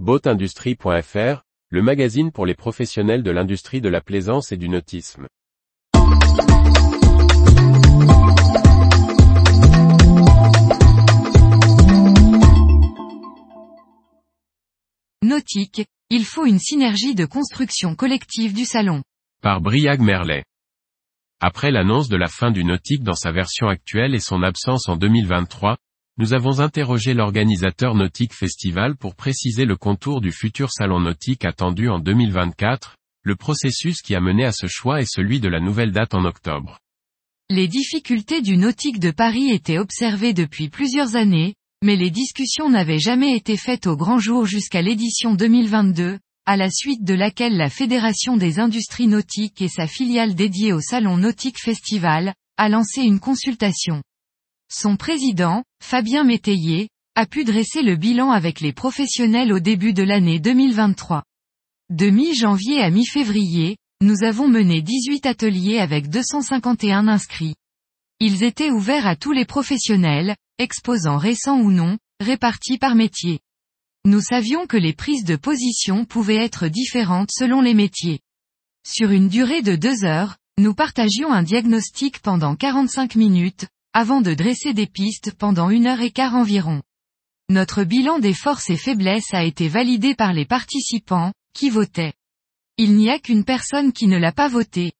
Boatindustrie.fr, le magazine pour les professionnels de l'industrie de la plaisance et du nautisme. Nautique, il faut une synergie de construction collective du salon. Par Briag Merlet. Après l'annonce de la fin du nautique dans sa version actuelle et son absence en 2023, nous avons interrogé l'organisateur Nautique Festival pour préciser le contour du futur salon nautique attendu en 2024, le processus qui a mené à ce choix est celui de la nouvelle date en octobre. Les difficultés du nautique de Paris étaient observées depuis plusieurs années, mais les discussions n'avaient jamais été faites au grand jour jusqu'à l'édition 2022, à la suite de laquelle la Fédération des industries nautiques et sa filiale dédiée au Salon Nautique Festival, a lancé une consultation. Son président, Fabien Métayer, a pu dresser le bilan avec les professionnels au début de l'année 2023. De mi-janvier à mi-février, nous avons mené 18 ateliers avec 251 inscrits. Ils étaient ouverts à tous les professionnels, exposants récents ou non, répartis par métier. Nous savions que les prises de position pouvaient être différentes selon les métiers. Sur une durée de deux heures, nous partagions un diagnostic pendant 45 minutes, avant de dresser des pistes pendant une heure et quart environ. Notre bilan des forces et faiblesses a été validé par les participants, qui votaient. Il n'y a qu'une personne qui ne l'a pas voté.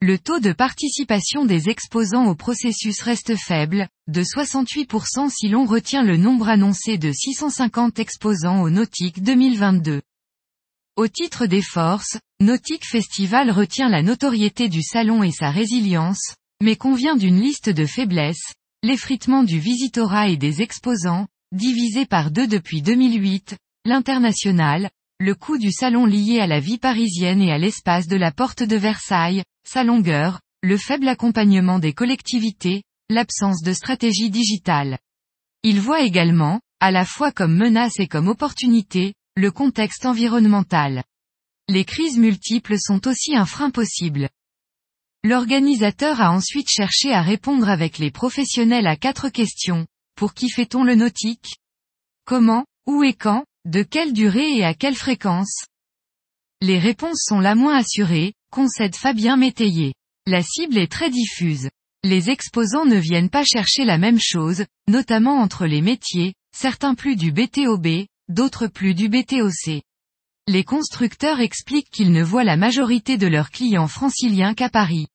Le taux de participation des exposants au processus reste faible, de 68% si l'on retient le nombre annoncé de 650 exposants au Nautique 2022. Au titre des forces, Nautique Festival retient la notoriété du salon et sa résilience, mais convient d'une liste de faiblesses, l'effritement du visitorat et des exposants, divisé par deux depuis 2008, l'international, le coût du salon lié à la vie parisienne et à l'espace de la porte de Versailles, sa longueur, le faible accompagnement des collectivités, l'absence de stratégie digitale. Il voit également, à la fois comme menace et comme opportunité, le contexte environnemental. Les crises multiples sont aussi un frein possible. L'organisateur a ensuite cherché à répondre avec les professionnels à quatre questions. Pour qui fait-on le nautique? Comment, où et quand, de quelle durée et à quelle fréquence? Les réponses sont la moins assurées, concède Fabien Métayer. La cible est très diffuse. Les exposants ne viennent pas chercher la même chose, notamment entre les métiers, certains plus du BTOB, d'autres plus du BTOC. Les constructeurs expliquent qu'ils ne voient la majorité de leurs clients franciliens qu'à Paris.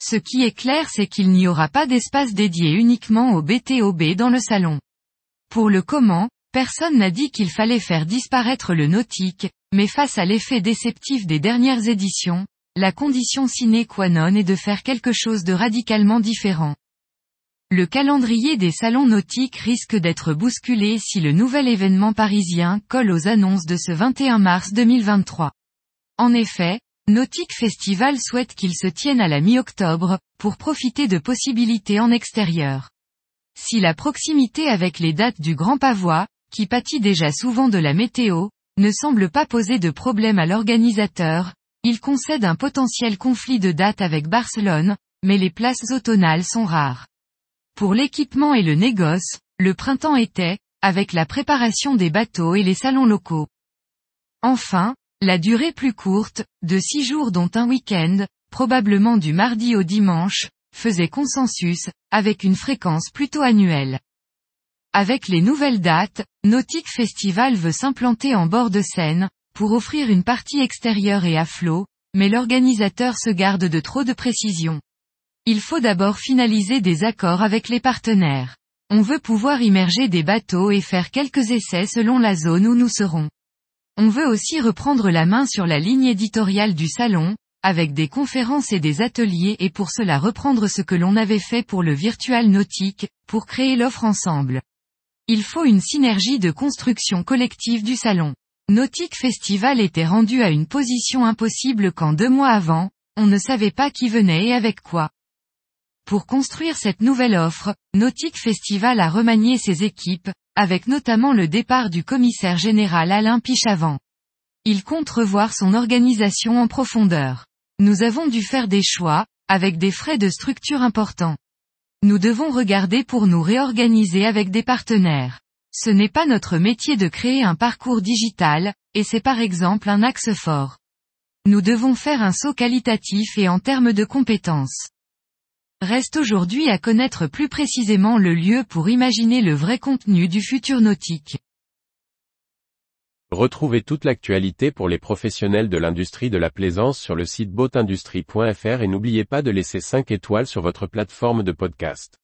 Ce qui est clair c'est qu'il n'y aura pas d'espace dédié uniquement au BTOB dans le salon. Pour le comment, personne n'a dit qu'il fallait faire disparaître le nautique, mais face à l'effet déceptif des dernières éditions, la condition sine qua non est de faire quelque chose de radicalement différent. Le calendrier des salons nautiques risque d'être bousculé si le nouvel événement parisien colle aux annonces de ce 21 mars 2023. En effet, Nautique Festival souhaite qu'il se tienne à la mi-octobre, pour profiter de possibilités en extérieur. Si la proximité avec les dates du Grand Pavois, qui pâtit déjà souvent de la météo, ne semble pas poser de problème à l'organisateur, il concède un potentiel conflit de dates avec Barcelone, mais les places automnales sont rares. Pour l'équipement et le négoce, le printemps était, avec la préparation des bateaux et les salons locaux. Enfin, la durée plus courte, de six jours dont un week-end, probablement du mardi au dimanche, faisait consensus, avec une fréquence plutôt annuelle. Avec les nouvelles dates, Nautique Festival veut s'implanter en bord de Seine, pour offrir une partie extérieure et à flot, mais l'organisateur se garde de trop de précision. Il faut d'abord finaliser des accords avec les partenaires. On veut pouvoir immerger des bateaux et faire quelques essais selon la zone où nous serons. On veut aussi reprendre la main sur la ligne éditoriale du salon, avec des conférences et des ateliers et pour cela reprendre ce que l'on avait fait pour le virtual nautique, pour créer l'offre ensemble. Il faut une synergie de construction collective du salon. Nautique Festival était rendu à une position impossible quand deux mois avant, on ne savait pas qui venait et avec quoi. Pour construire cette nouvelle offre, Nautique Festival a remanié ses équipes, avec notamment le départ du commissaire général Alain Pichavant. Il compte revoir son organisation en profondeur. Nous avons dû faire des choix, avec des frais de structure importants. Nous devons regarder pour nous réorganiser avec des partenaires. Ce n'est pas notre métier de créer un parcours digital, et c'est par exemple un axe fort. Nous devons faire un saut qualitatif et en termes de compétences. Reste aujourd'hui à connaître plus précisément le lieu pour imaginer le vrai contenu du futur nautique. Retrouvez toute l'actualité pour les professionnels de l'industrie de la plaisance sur le site boatindustrie.fr et n'oubliez pas de laisser 5 étoiles sur votre plateforme de podcast.